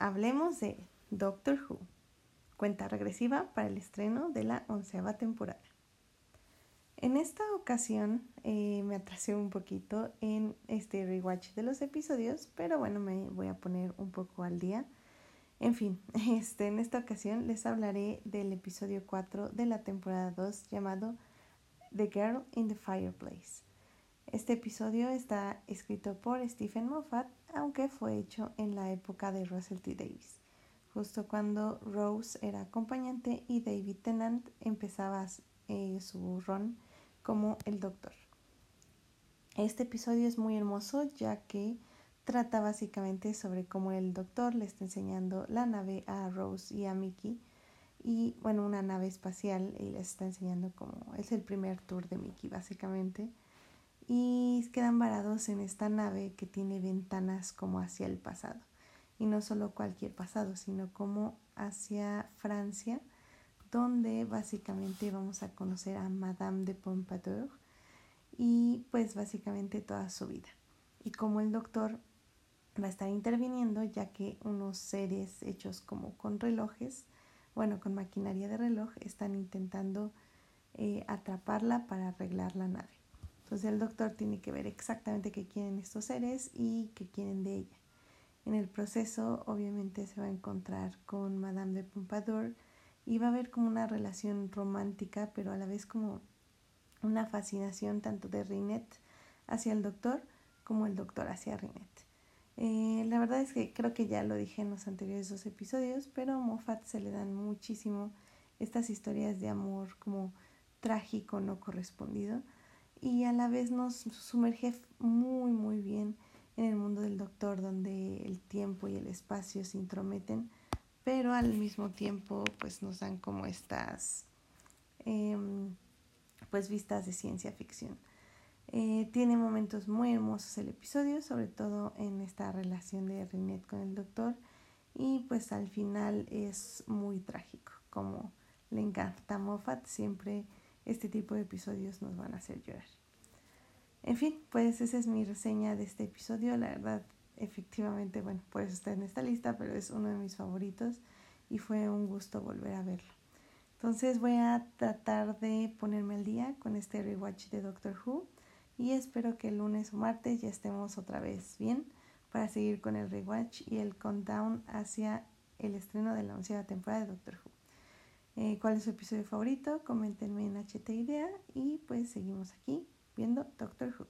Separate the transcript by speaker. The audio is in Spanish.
Speaker 1: Hablemos de Doctor Who, cuenta regresiva para el estreno de la onceava temporada. En esta ocasión eh, me atrasé un poquito en este rewatch de los episodios, pero bueno, me voy a poner un poco al día. En fin, este, en esta ocasión les hablaré del episodio 4 de la temporada 2 llamado The Girl in the Fireplace. Este episodio está escrito por Stephen Moffat, aunque fue hecho en la época de Russell T. Davis, justo cuando Rose era acompañante y David Tennant empezaba eh, su run como el doctor. Este episodio es muy hermoso ya que trata básicamente sobre cómo el doctor le está enseñando la nave a Rose y a Mickey y bueno, una nave espacial y les está enseñando cómo es el primer tour de Mickey básicamente y quedan varados en esta nave que tiene ventanas como hacia el pasado. Y no solo cualquier pasado, sino como hacia Francia, donde básicamente vamos a conocer a Madame de Pompadour y pues básicamente toda su vida. Y como el doctor va a estar interviniendo ya que unos seres hechos como con relojes, bueno, con maquinaria de reloj, están intentando eh, atraparla para arreglar la nave. Entonces el doctor tiene que ver exactamente qué quieren estos seres y qué quieren de ella. En el proceso obviamente se va a encontrar con Madame de Pompadour y va a haber como una relación romántica, pero a la vez como una fascinación tanto de Rinette hacia el doctor como el doctor hacia Rinette. Eh, la verdad es que creo que ya lo dije en los anteriores dos episodios, pero a Moffat se le dan muchísimo estas historias de amor como trágico no correspondido y a la vez nos sumerge muy muy bien en el mundo del doctor donde el tiempo y el espacio se intrometen pero al mismo tiempo pues nos dan como estas em, pues vistas de ciencia ficción. Eh, tiene momentos muy hermosos el episodio sobre todo en esta relación de Rinette con el doctor y pues al final es muy trágico como le encanta Moffat siempre este tipo de episodios nos van a hacer llorar. En fin, pues esa es mi reseña de este episodio. La verdad, efectivamente, bueno, pues está en esta lista, pero es uno de mis favoritos y fue un gusto volver a verlo. Entonces voy a tratar de ponerme al día con este rewatch de Doctor Who y espero que el lunes o martes ya estemos otra vez bien para seguir con el rewatch y el countdown hacia el estreno de la onceava temporada de Doctor Who. Eh, ¿Cuál es su episodio favorito? Coméntenme en HT Idea y pues seguimos aquí viendo Doctor Who.